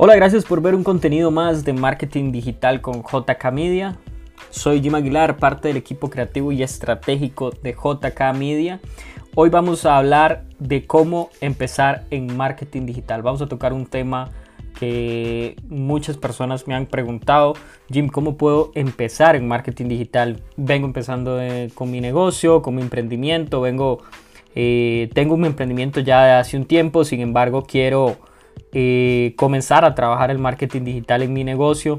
Hola, gracias por ver un contenido más de marketing digital con JK Media. Soy Jim Aguilar, parte del equipo creativo y estratégico de JK Media. Hoy vamos a hablar de cómo empezar en marketing digital. Vamos a tocar un tema que muchas personas me han preguntado, Jim, ¿cómo puedo empezar en marketing digital? Vengo empezando eh, con mi negocio, con mi emprendimiento, vengo, eh, tengo un emprendimiento ya hace un tiempo, sin embargo quiero eh, comenzar a trabajar el marketing digital en mi negocio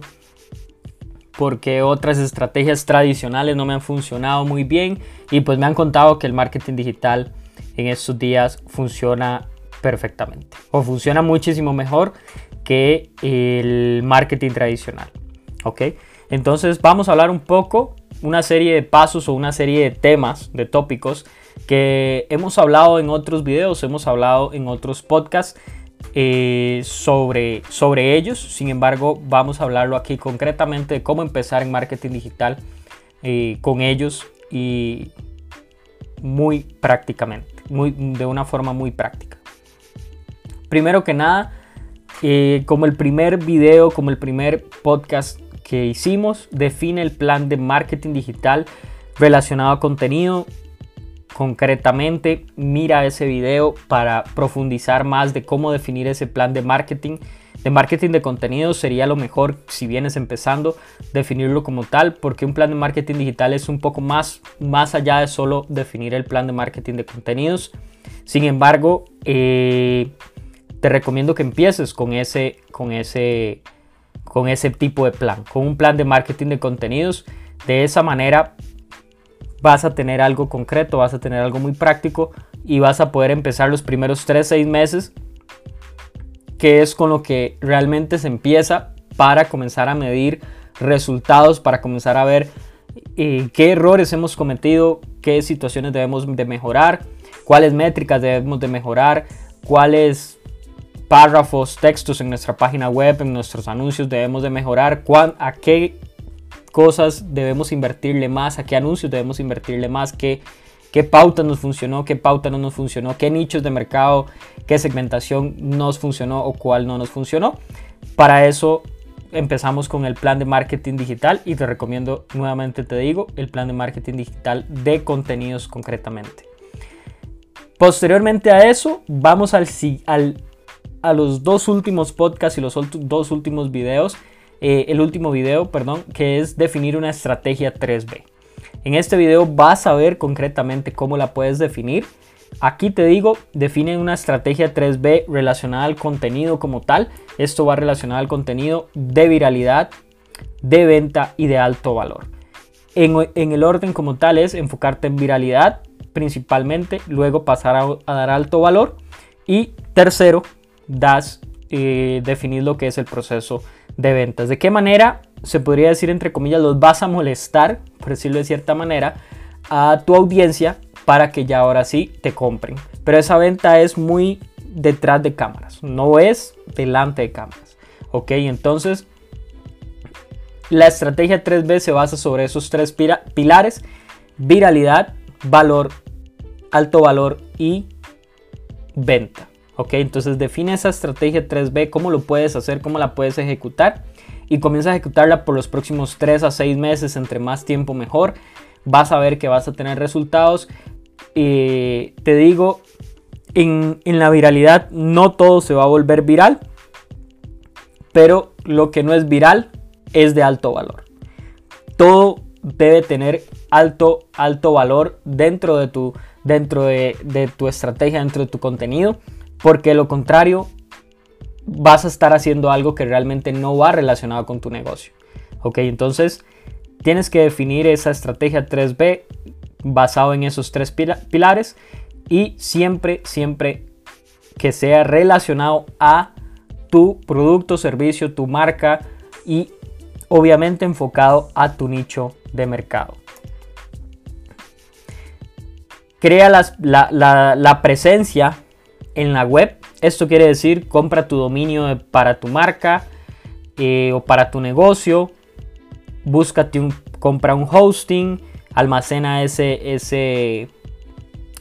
porque otras estrategias tradicionales no me han funcionado muy bien y pues me han contado que el marketing digital en estos días funciona perfectamente o funciona muchísimo mejor que el marketing tradicional. ¿Ok? Entonces vamos a hablar un poco, una serie de pasos o una serie de temas, de tópicos que hemos hablado en otros videos, hemos hablado en otros podcasts eh, sobre, sobre ellos. Sin embargo, vamos a hablarlo aquí concretamente de cómo empezar en marketing digital eh, con ellos y muy prácticamente, muy, de una forma muy práctica. Primero que nada, eh, como el primer video, como el primer podcast que hicimos, define el plan de marketing digital relacionado a contenido concretamente mira ese video para profundizar más de cómo definir ese plan de marketing. De marketing de contenido sería lo mejor si vienes empezando definirlo como tal, porque un plan de marketing digital es un poco más, más allá de solo definir el plan de marketing de contenidos. Sin embargo, eh, te recomiendo que empieces con ese, con ese, con ese tipo de plan, con un plan de marketing de contenidos. De esa manera vas a tener algo concreto, vas a tener algo muy práctico y vas a poder empezar los primeros 3-6 meses, que es con lo que realmente se empieza para comenzar a medir resultados, para comenzar a ver eh, qué errores hemos cometido, qué situaciones debemos de mejorar, cuáles métricas debemos de mejorar, cuáles párrafos, textos en nuestra página web, en nuestros anuncios debemos de mejorar, a qué cosas debemos invertirle más, a qué anuncios debemos invertirle más, qué, qué pauta nos funcionó, qué pauta no nos funcionó, qué nichos de mercado, qué segmentación nos funcionó o cuál no nos funcionó. Para eso empezamos con el plan de marketing digital y te recomiendo nuevamente, te digo, el plan de marketing digital de contenidos concretamente. Posteriormente a eso, vamos al, al, a los dos últimos podcasts y los dos últimos videos eh, el último video, perdón, que es definir una estrategia 3B. En este video vas a ver concretamente cómo la puedes definir. Aquí te digo, define una estrategia 3B relacionada al contenido como tal. Esto va relacionado al contenido de viralidad, de venta y de alto valor. En, el orden como tal es enfocarte en viralidad principalmente, luego pasar a, dar alto valor y tercero, das eh, definir lo que es el proceso de ventas. ¿De qué manera se podría decir, entre comillas, los vas a molestar, por decirlo de cierta manera, a tu audiencia para que ya ahora sí te compren? Pero esa venta es muy detrás de cámaras, no es delante de cámaras. Ok, entonces la estrategia 3B se basa sobre esos tres pilares, viralidad, valor, alto valor y venta. ¿Ok? Entonces define esa estrategia 3B, cómo lo puedes hacer, cómo la puedes ejecutar y comienza a ejecutarla por los próximos 3 a 6 meses, entre más tiempo mejor. Vas a ver que vas a tener resultados. te digo, en, en la viralidad no todo se va a volver viral, pero lo que no es viral es de alto valor. Todo debe tener alto, alto valor dentro de tu, dentro de, de tu estrategia, dentro de tu contenido porque lo contrario vas a estar haciendo algo que realmente no va relacionado con tu negocio. Ok, entonces tienes que definir esa estrategia 3B basado en esos tres pilares y siempre, siempre que sea relacionado a tu producto, servicio, tu marca y obviamente enfocado a tu nicho de mercado. Crea la, la presencia en la web. Esto quiere decir compra tu dominio para tu marca eh, o para tu negocio. Búscate un, compra un hosting, almacena ese,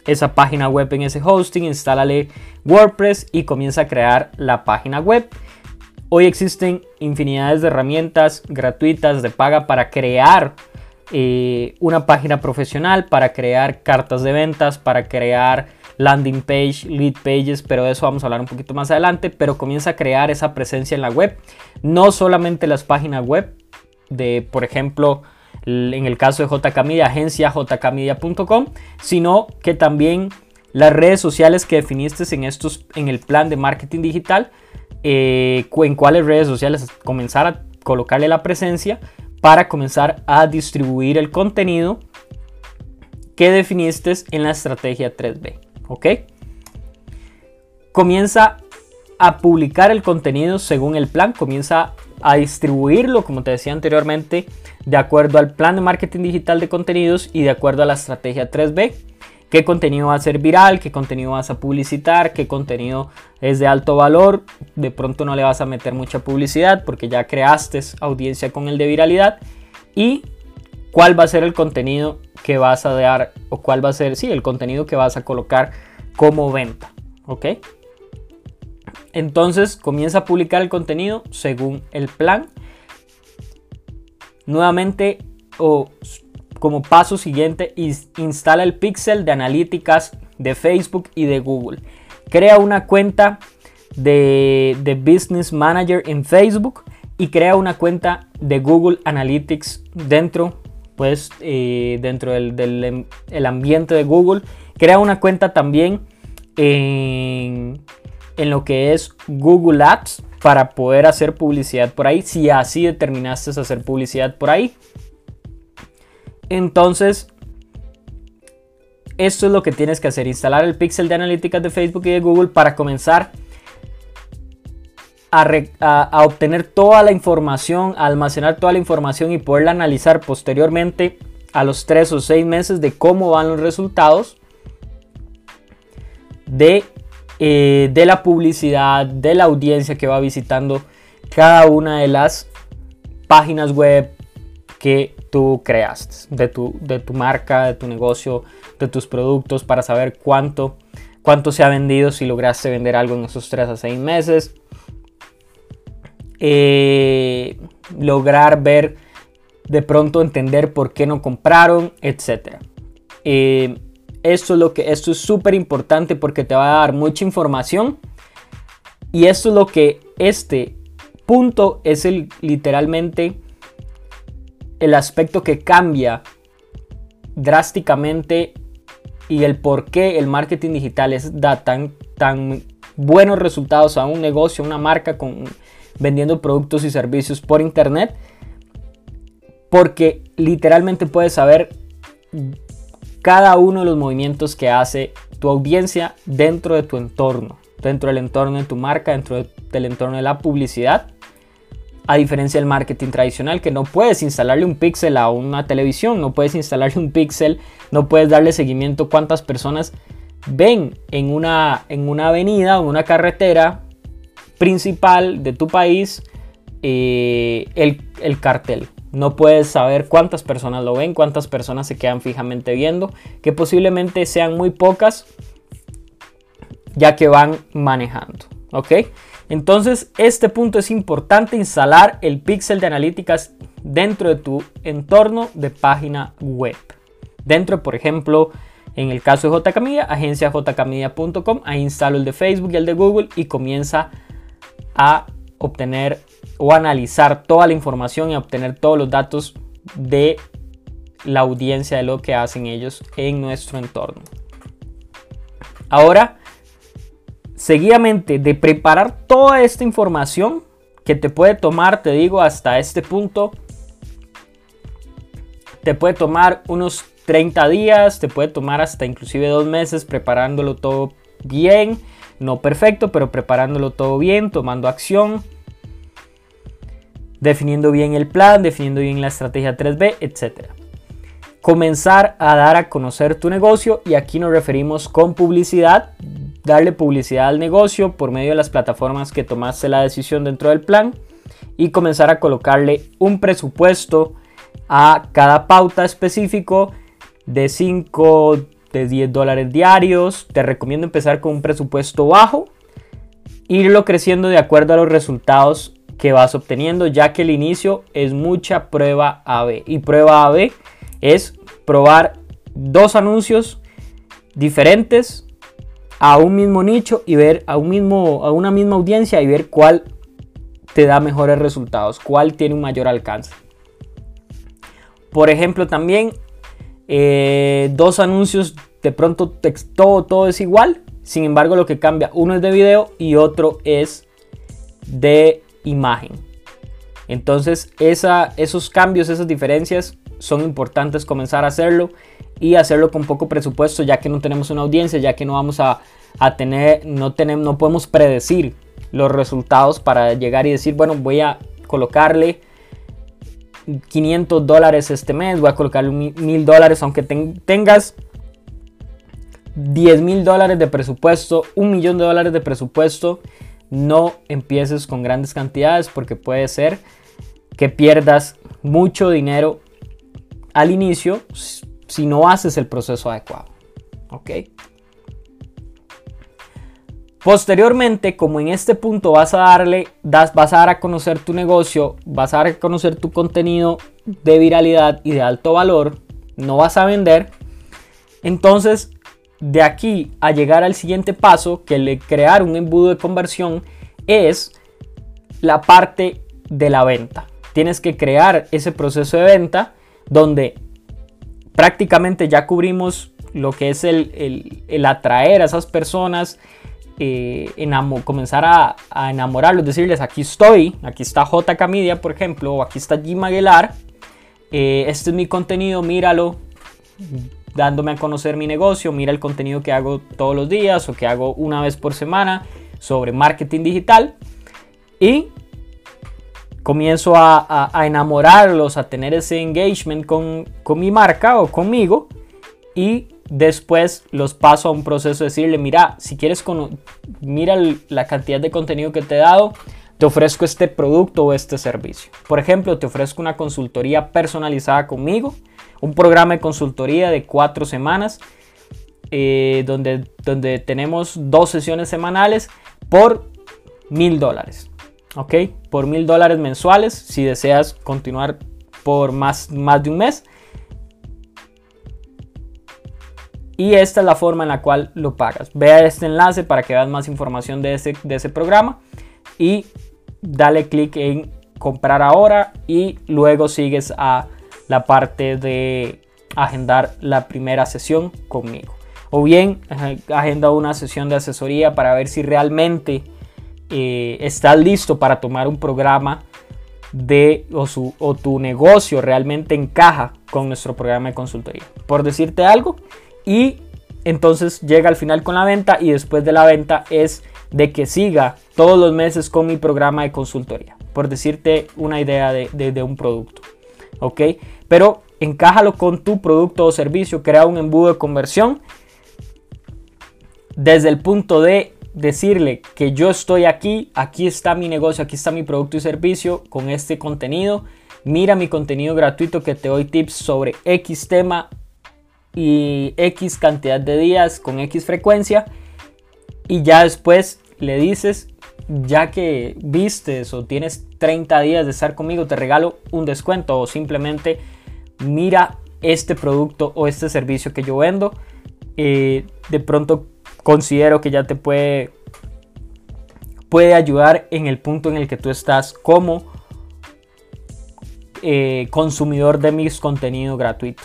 esa página web en ese hosting, instálale WordPress y comienza a crear la página web. Hoy existen infinidades de herramientas gratuitas de paga para crear eh, una página profesional, para crear cartas de ventas, para crear landing page, lead pages, pero de eso vamos a hablar un poquito más adelante, pero comienza a crear esa presencia en la web, no solamente las páginas web de, por ejemplo, en el caso de JK Media, agencia jkmedia.com, sino que también las redes sociales que definiste en, estos, en el plan de marketing digital, eh, en cuáles redes sociales comenzar a colocarle la presencia para comenzar a distribuir el contenido que definiste en la estrategia 3B. ¿Ok? Comienza a publicar el contenido según el plan, comienza a distribuirlo, como te decía anteriormente, de acuerdo al plan de marketing digital de contenidos y de acuerdo a la estrategia 3B. ¿Qué contenido va a ser viral? ¿Qué contenido vas a publicitar? ¿Qué contenido es de alto valor? De pronto no le vas a meter mucha publicidad porque ya creaste audiencia con el de viralidad. Y cuál va a ser el contenido que vas a dar o cuál va a ser, sí, el contenido que vas a colocar como venta. ¿Ok? Entonces comienza a publicar el contenido según el plan. Nuevamente o como paso siguiente instala el pixel de analíticas de Facebook y de Google. Crea una cuenta de, Business Manager en Facebook y crea una cuenta de Google Analytics dentro, pues, eh, dentro del, em, el ambiente de Google. Crea una cuenta también en, en lo que es Google Ads para poder hacer publicidad por ahí, si así determinaste hacer publicidad por ahí. Entonces, esto es lo que tienes que hacer, instalar el pixel de analíticas de Facebook y de Google para comenzar a, obtener toda la información, almacenar toda la información y poderla analizar posteriormente a los 3 o 6 meses de cómo van los resultados de, eh, de la publicidad, de la audiencia que va visitando cada una de las páginas web que tú creaste, de tu, de tu marca, de tu negocio, de tus productos, para saber cuánto, cuánto se ha vendido, si lograste vender algo en esos 3 a 6 meses. Eh, lograr ver, de pronto entender por qué no compraron, etc. Eh, esto es lo que esto es súper importante porque te va a dar mucha información y esto es lo que este punto es el literalmente el aspecto que cambia drásticamente y el por qué el marketing digital es, da tan, tan buenos resultados a un negocio, una marca con, vendiendo productos y servicios por internet. Porque literalmente puedes saber cada uno de los movimientos que hace tu audiencia dentro de tu entorno, dentro del entorno de tu marca, dentro del entorno de la publicidad a diferencia del marketing tradicional, que no puedes instalarle un pixel a una televisión, no puedes instalarle un pixel, no puedes darle seguimiento cuántas personas ven en una, en una avenida o en una carretera principal de tu país eh, el, el cartel. No puedes saber cuántas personas lo ven, cuántas personas se quedan fijamente viendo, que posiblemente sean muy pocas, ya que van manejando. ¿Ok? Entonces, este punto es importante instalar el pixel de analíticas dentro de tu entorno de página web. Dentro, por ejemplo, en el caso de JK Media, agenciajkmedia.com, ahí instalo el de Facebook y el de Google y comienza a obtener o analizar toda la información y a obtener todos los datos de la audiencia de lo que hacen ellos en nuestro entorno. Ahora, seguidamente de preparar toda esta información que te puede tomar, te digo, hasta este punto, te puede tomar unos 30 días, te puede tomar hasta inclusive dos meses preparándolo todo bien, no perfecto, pero preparándolo todo bien, tomando acción, definiendo bien el plan, definiendo bien la estrategia 3B, etc. Comenzar a dar a conocer tu negocio y aquí nos referimos con publicidad darle publicidad al negocio por medio de las plataformas que tomaste la decisión dentro del plan y comenzar a colocarle un presupuesto a cada pauta específico de 5, de 10 dólares diarios. Te recomiendo empezar con un presupuesto bajo, irlo creciendo de acuerdo a los resultados que vas obteniendo, ya que el inicio es mucha prueba AB. Y prueba AB es probar dos anuncios diferentes a un mismo nicho y ver a, un mismo, a una misma audiencia y ver cuál te da mejores resultados, cuál tiene un mayor alcance. Por ejemplo, también eh, dos anuncios, de pronto todo, todo es igual, sin embargo lo que cambia, uno es de video y otro es de imagen. Entonces esos cambios, esas diferencias son importantes comenzar a hacerlo y hacerlo con poco presupuesto ya que no tenemos una audiencia, ya que no vamos a, tener, no, tenemos, no podemos predecir los resultados para llegar y decir, bueno, voy a colocarle 500 dólares este mes, voy a colocarle 1000 dólares, aunque tengas 10 mil dólares de presupuesto, un millón de dólares de presupuesto, no empieces con grandes cantidades porque puede ser que pierdas mucho dinero al inicio si no haces el proceso adecuado. ¿Ok? Posteriormente, como en este punto vas a darle, vas a dar a conocer tu negocio, vas a dar a conocer tu contenido de viralidad y de alto valor, no vas a vender, entonces de aquí a llegar al siguiente paso, que le crear un embudo de conversión, es la parte de la venta. Tienes que crear ese proceso de venta donde prácticamente ya cubrimos lo que es el, atraer a esas personas, eh, comenzar a, a, enamorarlos, decirles aquí estoy, aquí está JK Media, por ejemplo, o aquí está Jim Aguilar, eh, este es mi contenido, míralo, dándome a conocer mi negocio, mira el contenido que hago todos los días o que hago una vez por semana sobre marketing digital y comienzo a, enamorarlos, a tener ese engagement con, mi marca o conmigo y después los paso a un proceso de decirle, mira, si quieres, mira la cantidad de contenido que te he dado, te ofrezco este producto o este servicio. Por ejemplo, te ofrezco una consultoría personalizada conmigo, un programa de consultoría de cuatro semanas, eh, donde, donde tenemos dos sesiones semanales por mil dólares. ¿Ok? Por mil dólares mensuales si deseas continuar por más, más de un mes. Y esta es la forma en la cual lo pagas. Vea este enlace para que veas más información de ese, de ese programa. Y dale clic en comprar ahora y luego sigues a la parte de agendar la primera sesión conmigo. O bien agenda una sesión de asesoría para ver si realmente eh, estás listo para tomar un programa de o, su, o tu negocio realmente encaja con nuestro programa de consultoría. Por decirte algo. Y entonces llega al final con la venta y después de la venta es de que siga todos los meses con mi programa de consultoría. Por decirte una idea de, de un producto. ¿Ok? Pero encájalo con tu producto o servicio, crea un embudo de conversión desde el punto de decirle que yo estoy aquí, aquí está mi negocio, aquí está mi producto y servicio con este contenido. Mira mi contenido gratuito que te doy tips sobre X tema y X cantidad de días con X frecuencia. Y ya después le dices, ya que vistes o tienes 30 días de estar conmigo, te regalo un descuento o simplemente mira este producto o este servicio que yo vendo. Eh, de pronto considero que ya te puede, puede ayudar en el punto en el que tú estás como eh, consumidor de mis contenido gratuito.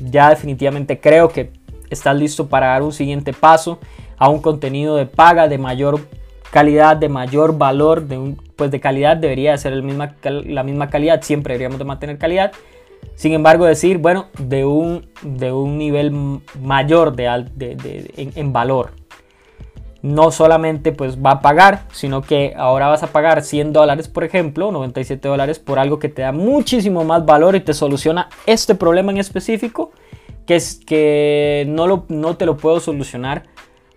Ya definitivamente creo que estás listo para dar un siguiente paso a un contenido de paga de mayor calidad, de mayor valor, de pues de calidad. Debería ser la misma calidad, siempre deberíamos de mantener calidad, sin embargo, decir, bueno, de un, de un nivel mayor de, en, valor. No solamente pues va a pagar, sino que ahora vas a pagar 100 dólares, por ejemplo, 97 dólares por algo que te da muchísimo más valor y te soluciona este problema en específico, que es que no, lo, no te lo puedo solucionar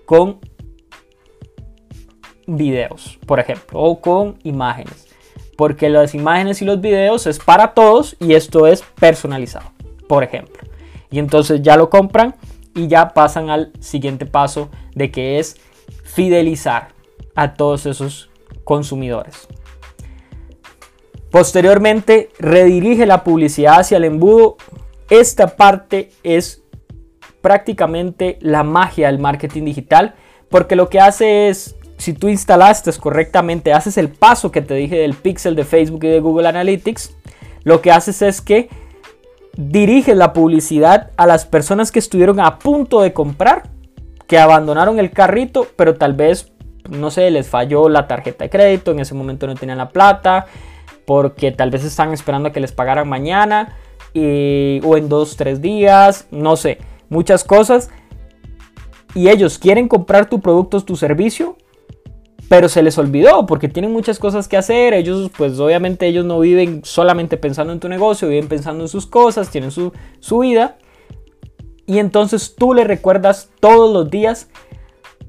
con videos, por ejemplo, o con imágenes porque las imágenes y los videos es para todos y esto es personalizado, por ejemplo. Y entonces ya lo compran y ya pasan al siguiente paso de que es fidelizar a todos esos consumidores. Posteriormente, redirige la publicidad hacia el embudo. Esta parte es prácticamente la magia del marketing digital, porque lo que hace es, si tú instalaste correctamente, haces el paso que te dije del pixel de Facebook y de Google Analytics, lo que haces es que diriges la publicidad a las personas que estuvieron a punto de comprar, abandonaron el carrito, pero tal vez, no sé, les falló la tarjeta de crédito, en ese momento no tenían la plata, porque tal vez están esperando a que les pagaran mañana o en dos, tres días, no sé, muchas cosas. Y ellos quieren comprar tu producto, tu servicio, pero se les olvidó porque tienen muchas cosas que hacer. Ellos, pues obviamente ellos no viven solamente pensando en tu negocio, viven pensando en sus cosas, tienen su, su vida. Y entonces tú le recuerdas todos los días,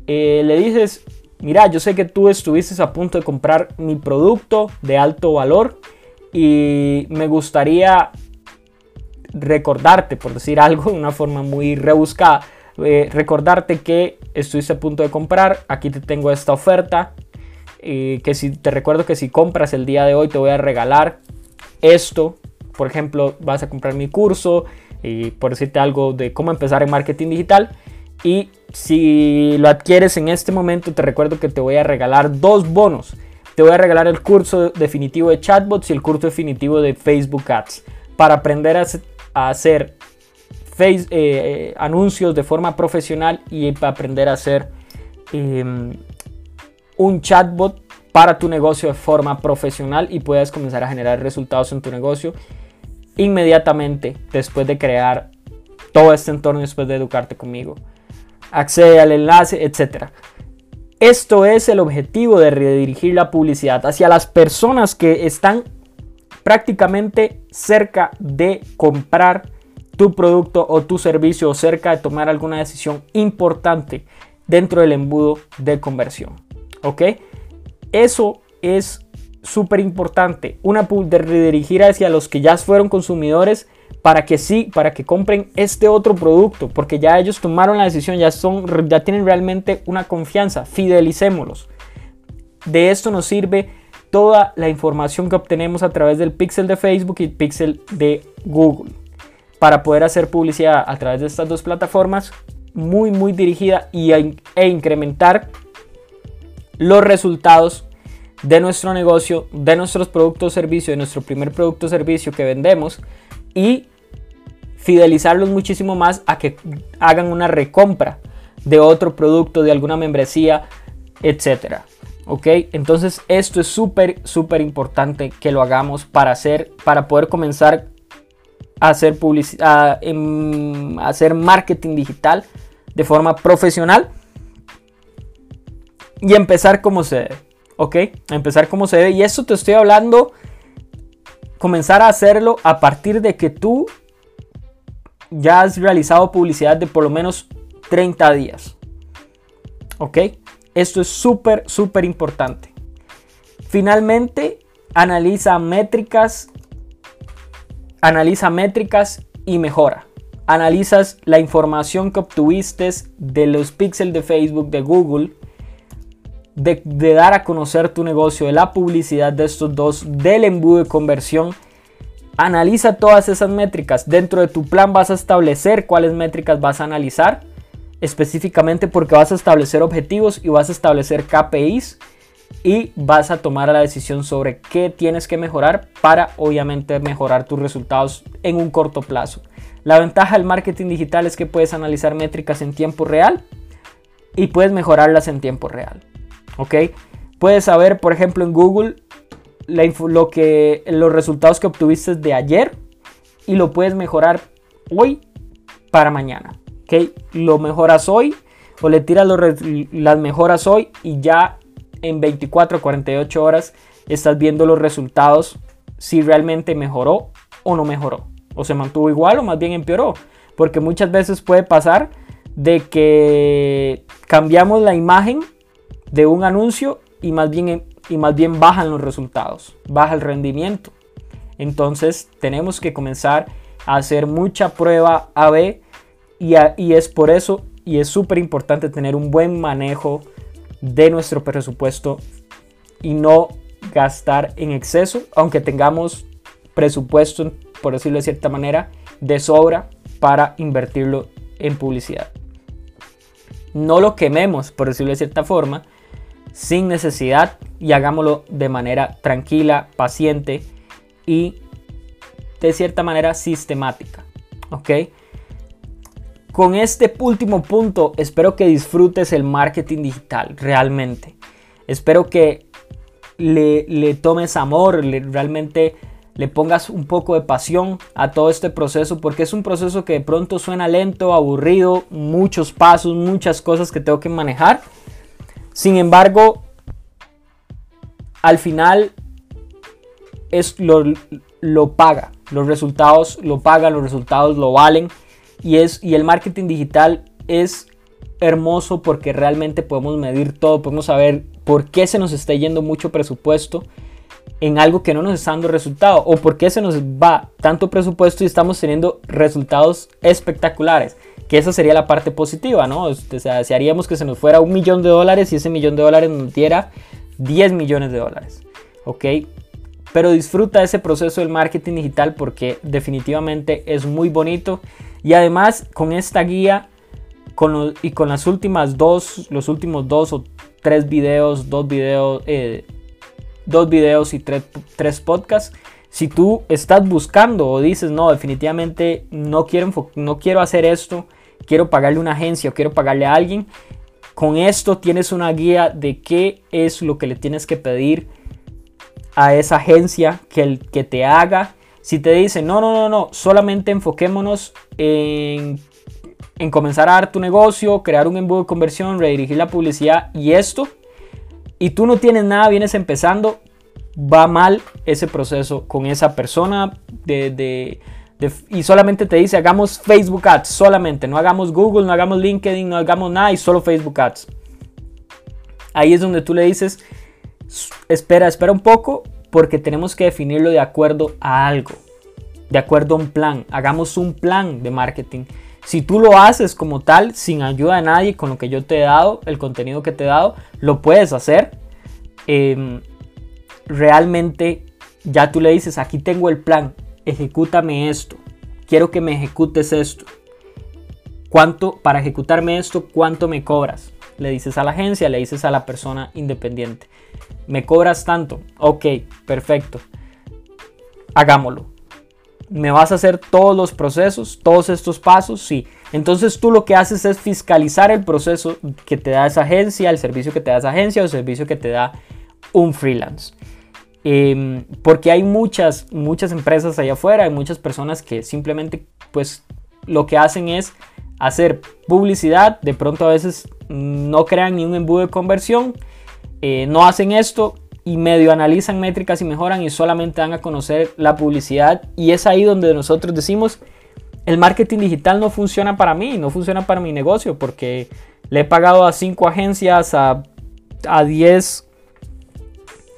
eh, le dices, mira, yo sé que tú estuviste a punto de comprar mi producto de alto valor y me gustaría recordarte, por decir algo de una forma muy rebuscada, eh, recordarte que estuviste a punto de comprar, aquí te tengo esta oferta, eh, que si te recuerdo que si compras el día de hoy te voy a regalar esto, por ejemplo, vas a comprar mi curso, y por decirte algo de cómo empezar en marketing digital, y si lo adquieres en este momento, te recuerdo que te voy a regalar dos bonos. Te voy a regalar el curso definitivo de chatbots y el curso definitivo de Facebook Ads. Para aprender a, hacer face, eh, anuncios de forma profesional y para aprender a hacer em, un chatbot para tu negocio de forma profesional y puedas comenzar a generar resultados en tu negocio inmediatamente después de crear todo este entorno después de educarte conmigo accede al enlace, etc. Esto es el objetivo de redirigir la publicidad hacia las personas que están prácticamente cerca de comprar tu producto o tu servicio o cerca de tomar alguna decisión importante dentro del embudo de conversión. ¿Ok? Eso es súper importante. Una de redirigir hacia los que ya fueron consumidores para que sí, para que compren este otro producto, porque ya ellos tomaron la decisión, ya son, ya tienen realmente una confianza, fidelicémoslos. De esto nos sirve toda la información que obtenemos a través del pixel de Facebook y pixel de Google para poder hacer publicidad a través de estas dos plataformas muy muy dirigida y e incrementar los resultados de nuestro negocio, de nuestros productos o servicios, de nuestro primer producto o servicio que vendemos y fidelizarlos muchísimo más a que hagan una recompra de otro producto, de alguna membresía, etcétera. ¿Ok? Entonces esto es súper, súper importante que lo hagamos para hacer, para poder comenzar a hacer publicidad, a hacer marketing digital de forma profesional y empezar como se. ¿Ok? empezar como se debe. Y esto te estoy hablando, comenzar a hacerlo a partir de que tú ya has realizado publicidad de por lo menos 30 días. ¿Ok? Esto es súper, súper importante. Finalmente, analiza métricas, analiza métricas y mejora. Analizas la información que obtuviste de los píxeles de Facebook, de Google, de, dar a conocer tu negocio, de la publicidad de estos dos, del embudo de conversión Analiza todas esas métricas. Dentro de tu plan vas a establecer cuáles métricas vas a analizar específicamente porque vas a establecer objetivos y vas a establecer KPIs y vas a tomar la decisión sobre qué tienes que mejorar para obviamente mejorar tus resultados en un corto plazo. La ventaja del marketing digital es que puedes analizar métricas en tiempo real y puedes mejorarlas en tiempo real. ¿Ok? Puedes saber, por ejemplo, en Google lo que, los resultados que obtuviste de ayer y lo puedes mejorar hoy para mañana. ¿okay? Lo mejoras hoy o le tiras las mejoras hoy y ya en 24 o 48 horas estás viendo los resultados si realmente mejoró o no mejoró. O se mantuvo igual o más bien empeoró. Porque muchas veces puede pasar de que cambiamos la imagen de un anuncio y más bien y más bien bajan los resultados, baja el rendimiento. Entonces tenemos que comenzar a hacer mucha prueba AB y, y es por eso y es súper importante tener un buen manejo de nuestro presupuesto y no gastar en exceso, aunque tengamos presupuesto, por decirlo de cierta manera, de sobra para invertirlo en publicidad. No lo quememos, por decirlo de cierta forma, sin necesidad y hagámoslo de manera tranquila, paciente y de cierta manera sistemática. ¿Ok? Con este último punto, espero que disfrutes el marketing digital realmente. Espero que le, tomes amor, le, realmente le pongas un poco de pasión a todo este proceso, porque es un proceso que de pronto suena lento, aburrido, muchos pasos, muchas cosas que tengo que manejar. Sin embargo, al final es lo, lo paga, los resultados lo pagan, los resultados lo valen. Y, es, y el marketing digital es hermoso porque realmente podemos medir todo, podemos saber por qué se nos está yendo mucho presupuesto en algo que no nos está dando resultado o por qué se nos va tanto presupuesto y estamos teniendo resultados espectaculares. Que esa sería la parte positiva, ¿no? O sea, desearíamos que se nos fuera un millón de dólares y ese millón de dólares nos diera 10 millones de dólares. ¿Ok? Pero disfruta ese proceso del marketing digital porque definitivamente es muy bonito y además con esta guía y con las últimas dos, los últimos dos o tres videos, dos videos, eh, dos videos y tres, tres podcasts, si tú estás buscando o dices, no, definitivamente no quiero, no quiero hacer esto, quiero pagarle a una agencia o quiero pagarle a alguien, con esto tienes una guía de qué es lo que le tienes que pedir a esa agencia que, el, que te haga. Si te dicen, no, no, no, no, solamente enfoquémonos en, en comenzar a dar tu negocio, crear un embudo de conversión, redirigir la publicidad y esto, y tú no tienes nada, vienes empezando, va mal ese proceso con esa persona de, de, y solamente te dice hagamos Facebook Ads, solamente, no hagamos Google, no hagamos LinkedIn, no hagamos nada y solo Facebook Ads. Ahí es donde tú le dices, espera, espera un poco, porque tenemos que definirlo de acuerdo a algo, de acuerdo a un plan. Hagamos un plan de marketing. Si tú lo haces como tal, sin ayuda de nadie, con lo que yo te he dado, el contenido que te he dado, lo puedes hacer. Em, realmente ya tú le dices, aquí tengo el plan, ejecútame esto, quiero que me ejecutes esto. ¿Cuánto, para ejecutarme esto, cuánto me cobras? Le dices a la agencia, le dices a la persona independiente me cobras tanto, ok, perfecto, hagámoslo. ¿Me vas a hacer todos los procesos, todos estos pasos? Sí. Entonces tú lo que haces es fiscalizar el proceso que te da esa agencia, el servicio que te da esa agencia o el servicio que te da un freelance. Em, porque hay muchas, muchas empresas allá afuera, hay muchas personas que simplemente pues lo que hacen es hacer publicidad, de pronto a veces no crean ni un embudo de conversión eh, no hacen esto y medio analizan métricas y mejoran y solamente dan a conocer la publicidad. Y es ahí donde nosotros decimos, el marketing digital no funciona para mí, no funciona para mi negocio, porque le he pagado a 5 agencias, a, a 10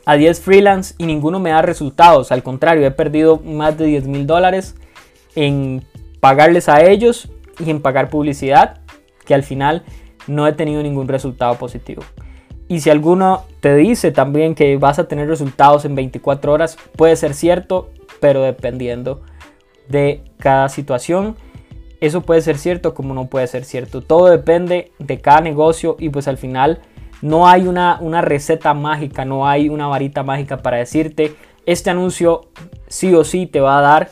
a 10 freelance y ninguno me da resultados. Al contrario, he perdido más de 10 mil dólares en pagarles a ellos y en pagar publicidad, que al final no he tenido ningún resultado positivo. Y si alguno te dice también que vas a tener resultados en 24 horas, puede ser cierto, pero dependiendo de cada situación. Eso puede ser cierto como no puede ser cierto. Todo depende de cada negocio y pues al final no hay una, una receta mágica, no hay una varita mágica para decirte, este anuncio sí o sí te va a dar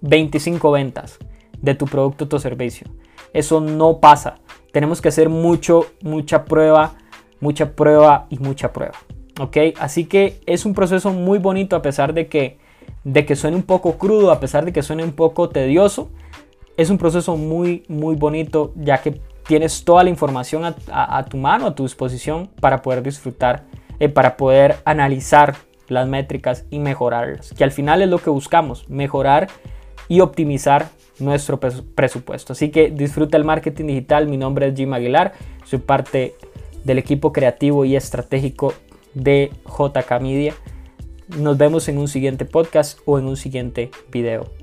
25 ventas de tu producto o tu servicio. Eso no pasa. Tenemos que hacer mucho, mucha prueba mucha prueba y mucha prueba. ¿Ok? Así que es un proceso muy bonito a pesar de que, de que suene un poco crudo, a pesar de que suene un poco tedioso. Es un proceso muy, muy bonito ya que tienes toda la información a, tu mano, a tu disposición para poder disfrutar, eh, para poder analizar las métricas y mejorarlas. Que al final es lo que buscamos, mejorar y optimizar nuestro presupuesto. Así que disfruta el marketing digital. Mi nombre es Jim Aguilar, soy parte del equipo creativo y estratégico de JK Media. Nos vemos en un siguiente podcast o en un siguiente video.